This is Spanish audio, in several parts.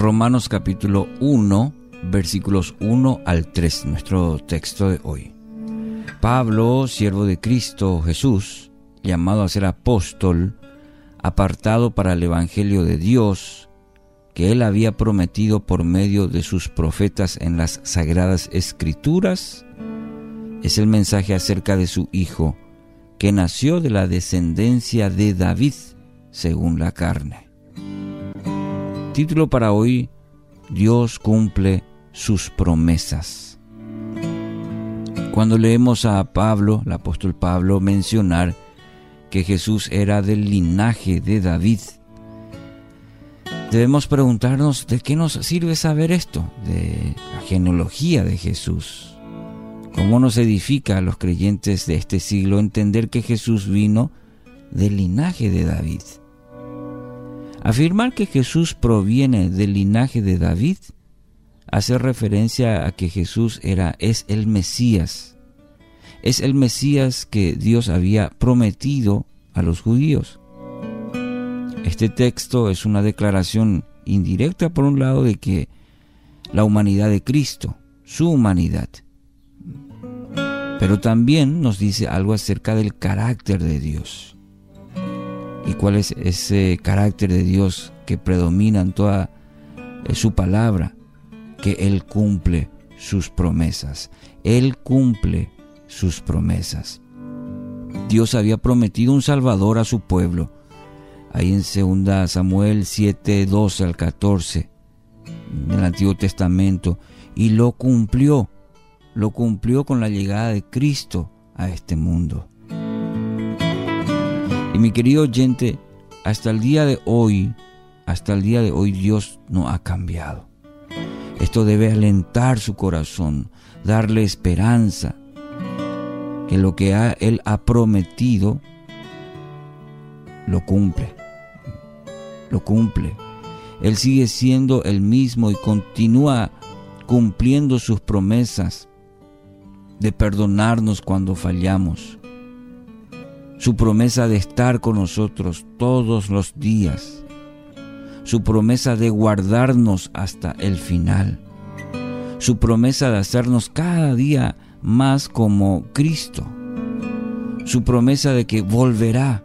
Romanos capítulo 1, versículos 1 al 3, nuestro texto de hoy. Pablo, siervo de Cristo Jesús, llamado a ser apóstol, apartado para el Evangelio de Dios, que él había prometido por medio de sus profetas en las sagradas escrituras, es el mensaje acerca de su Hijo, que nació de la descendencia de David, según la carne. Título para hoy, Dios cumple sus promesas. Cuando leemos a Pablo, el apóstol Pablo, mencionar que Jesús era del linaje de David, debemos preguntarnos de qué nos sirve saber esto, de la genealogía de Jesús. ¿Cómo nos edifica a los creyentes de este siglo entender que Jesús vino del linaje de David? Afirmar que Jesús proviene del linaje de David hace referencia a que Jesús era es el Mesías. Es el Mesías que Dios había prometido a los judíos. Este texto es una declaración indirecta por un lado de que la humanidad de Cristo, su humanidad, pero también nos dice algo acerca del carácter de Dios. ¿Y cuál es ese carácter de Dios que predomina en toda eh, su palabra? Que Él cumple sus promesas. Él cumple sus promesas. Dios había prometido un Salvador a su pueblo. Ahí en 2 Samuel 7, 12 al 14, en el Antiguo Testamento, y lo cumplió. Lo cumplió con la llegada de Cristo a este mundo. Mi querido oyente, hasta el día de hoy, hasta el día de hoy Dios no ha cambiado. Esto debe alentar su corazón, darle esperanza, que lo que Él ha prometido, lo cumple. Lo cumple. Él sigue siendo el mismo y continúa cumpliendo sus promesas de perdonarnos cuando fallamos, su promesa de estar con nosotros todos los días, su promesa de guardarnos hasta el final, su promesa de hacernos cada día más como Cristo, su promesa de que volverá,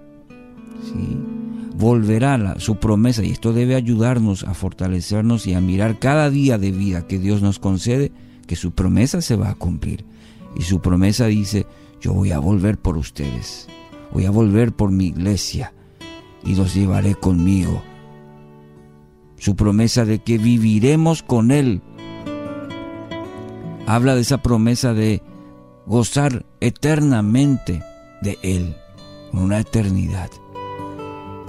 volverá la, su promesa y esto debe ayudarnos a fortalecernos y a mirar cada día de vida que Dios nos concede, que su promesa se va a cumplir. Y su promesa dice, yo voy a volver por ustedes voy a volver por mi iglesia y los llevaré conmigo. Su promesa de que viviremos con Él. Habla de esa promesa de gozar eternamente de Él, una eternidad.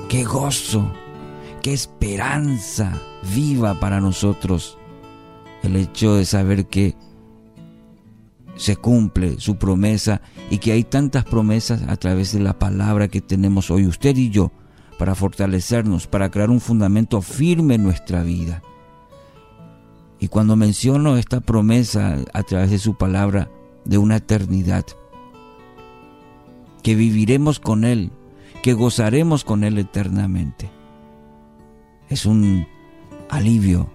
Qué gozo, qué esperanza viva para nosotros el hecho de saber que se cumple su promesa y que hay tantas promesas a través de la palabra que tenemos hoy usted y yo para fortalecernos, para crear un fundamento firme en nuestra vida. Y cuando menciono esta promesa a través de su palabra de una eternidad, que viviremos con Él, que gozaremos con Él eternamente, es un alivio,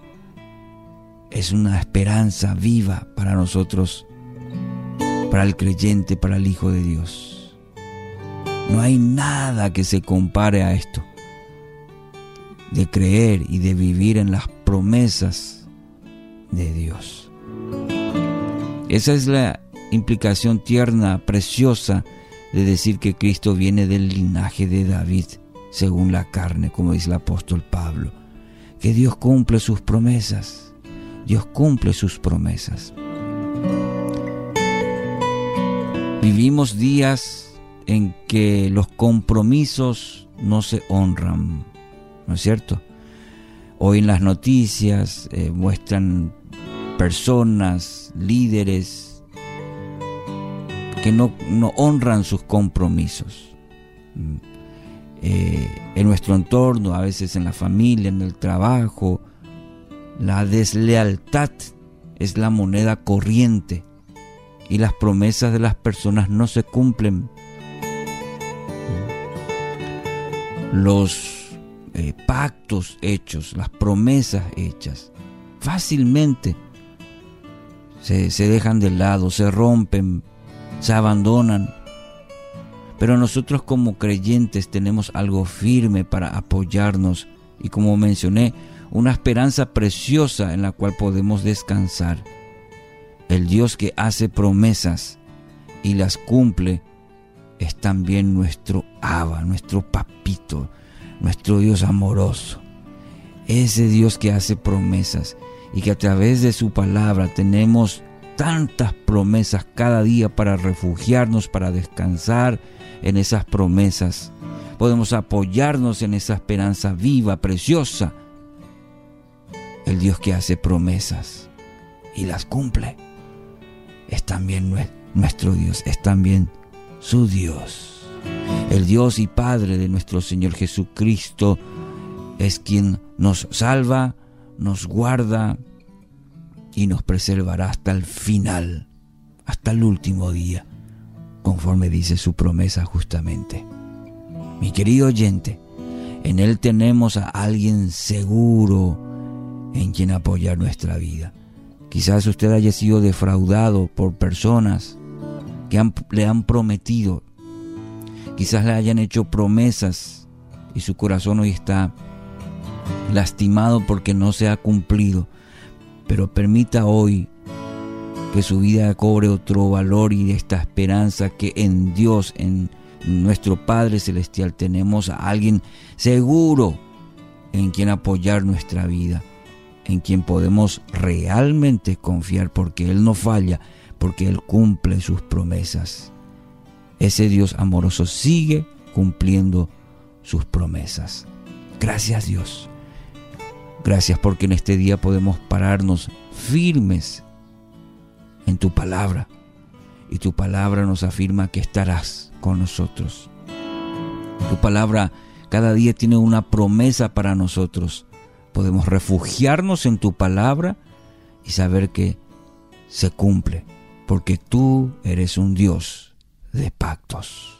es una esperanza viva para nosotros para el creyente, para el Hijo de Dios. No hay nada que se compare a esto, de creer y de vivir en las promesas de Dios. Esa es la implicación tierna, preciosa, de decir que Cristo viene del linaje de David, según la carne, como dice el apóstol Pablo. Que Dios cumple sus promesas. Dios cumple sus promesas. Vivimos días en que los compromisos no se honran, ¿no es cierto? Hoy en las noticias eh, muestran personas, líderes, que no, honran sus compromisos. Mm. Eh, en nuestro entorno, a veces en la familia, en el trabajo, la deslealtad es la moneda corriente y las promesas de las personas no se cumplen. Los eh, pactos hechos, las promesas hechas. Fácilmente se, se dejan de lado, se rompen, se abandonan. Pero nosotros como creyentes tenemos algo firme para apoyarnos y como mencioné, una esperanza preciosa en la cual podemos descansar. El Dios que hace promesas y las cumple es también nuestro Abba, nuestro papito, nuestro Dios amoroso. Ese Dios que hace promesas y que a través de su palabra tenemos tantas promesas cada día para refugiarnos, para descansar en esas promesas. Podemos apoyarnos en esa esperanza viva, preciosa. El Dios que hace promesas y las cumple es también nuestro Dios, es también su Dios. El Dios y Padre de nuestro Señor Jesucristo es quien nos salva, nos guarda y nos preservará hasta el final, hasta el último día, conforme dice su promesa justamente. Mi querido oyente, en Él tenemos a alguien seguro en quien apoyar nuestra vida. Quizás usted haya sido defraudado por personas que le han prometido. Quizás le hayan hecho promesas y su corazón hoy está lastimado porque no se ha cumplido. Pero permita hoy que su vida cobre otro valor y esta esperanza que en Dios, en nuestro Padre Celestial, tenemos a alguien seguro en quien apoyar nuestra vida en quien podemos realmente confiar porque Él no falla, porque Él cumple sus promesas. Ese Dios amoroso sigue cumpliendo sus promesas. Gracias Dios. Gracias porque en este día podemos pararnos firmes en tu palabra. Y tu palabra nos afirma que estarás con nosotros. Tu palabra cada día tiene una promesa para nosotros podemos refugiarnos en tu palabra y saber que se cumple, porque tú eres un Dios de pactos.